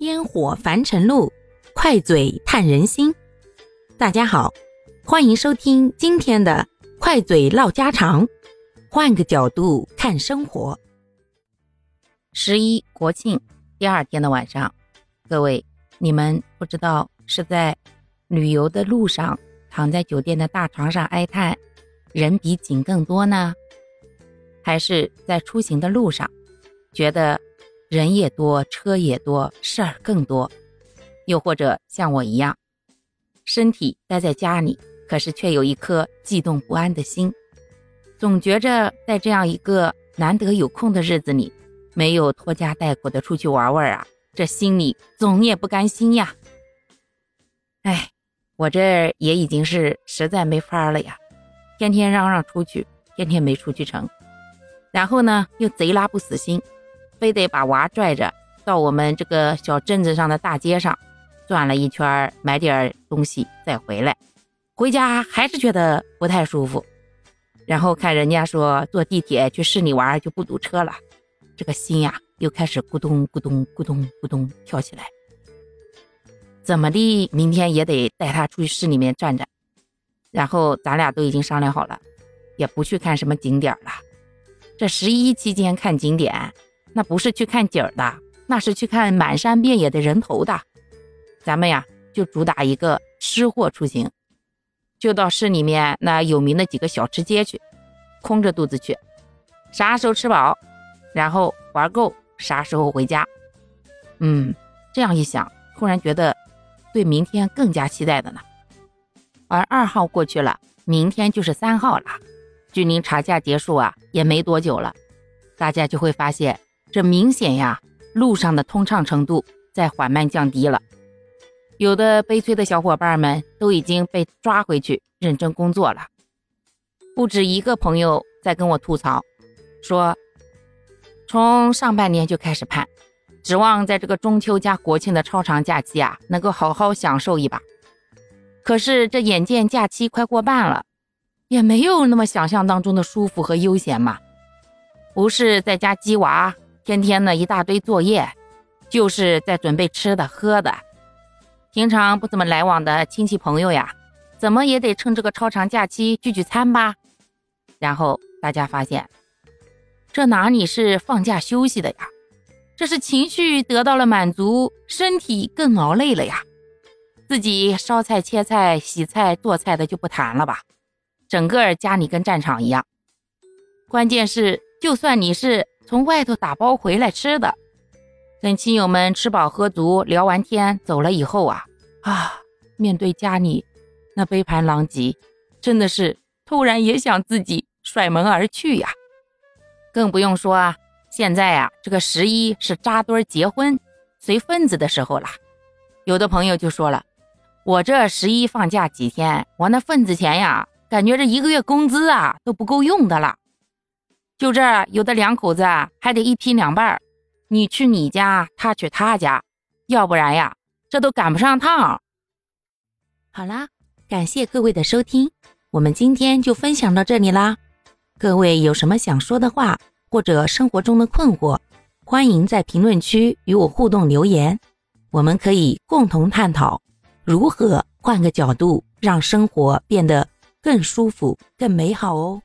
烟火凡尘路，快嘴探人心。大家好，欢迎收听今天的快嘴唠家常，换个角度看生活。十一国庆第二天的晚上，各位，你们不知道是在旅游的路上，躺在酒店的大床上哀叹人比景更多呢，还是在出行的路上觉得？人也多，车也多，事儿更多，又或者像我一样，身体待在家里，可是却有一颗悸动不安的心，总觉着在这样一个难得有空的日子里，没有拖家带口的出去玩玩啊，这心里总也不甘心呀。哎，我这也已经是实在没法了呀，天天嚷嚷出去，天天没出去成，然后呢又贼拉不死心。非得把娃拽着到我们这个小镇子上的大街上转了一圈，买点东西再回来。回家还是觉得不太舒服。然后看人家说坐地铁去市里玩就不堵车了，这个心呀又开始咕咚咕咚咕咚咕咚跳起来。怎么的，明天也得带他出去市里面转转。然后咱俩都已经商量好了，也不去看什么景点了。这十一期间看景点。那不是去看景儿的，那是去看满山遍野的人头的。咱们呀，就主打一个吃货出行，就到市里面那有名的几个小吃街去，空着肚子去，啥时候吃饱，然后玩够，啥时候回家。嗯，这样一想，突然觉得对明天更加期待的呢。而二号过去了，明天就是三号了，距离查价结束啊，也没多久了，大家就会发现。这明显呀，路上的通畅程度在缓慢降低了。有的悲催的小伙伴们都已经被抓回去认真工作了。不止一个朋友在跟我吐槽，说从上半年就开始盼，指望在这个中秋加国庆的超长假期啊，能够好好享受一把。可是这眼见假期快过半了，也没有那么想象当中的舒服和悠闲嘛。不是在家鸡娃。天天的一大堆作业，就是在准备吃的喝的。平常不怎么来往的亲戚朋友呀，怎么也得趁这个超长假期聚聚餐吧。然后大家发现，这哪里是放假休息的呀？这是情绪得到了满足，身体更劳累了呀。自己烧菜、切菜、洗菜、做菜的就不谈了吧，整个家里跟战场一样。关键是，就算你是。从外头打包回来吃的，等亲友们吃饱喝足、聊完天走了以后啊啊，面对家里那杯盘狼藉，真的是突然也想自己甩门而去呀。更不用说啊，现在啊，这个十一是扎堆结婚、随份子的时候了。有的朋友就说了，我这十一放假几天，我那份子钱呀，感觉这一个月工资啊都不够用的了。就这，有的两口子，还得一劈两半儿你去你家，他去他家，要不然呀，这都赶不上趟。好啦，感谢各位的收听，我们今天就分享到这里啦。各位有什么想说的话，或者生活中的困惑，欢迎在评论区与我互动留言，我们可以共同探讨如何换个角度让生活变得更舒服、更美好哦。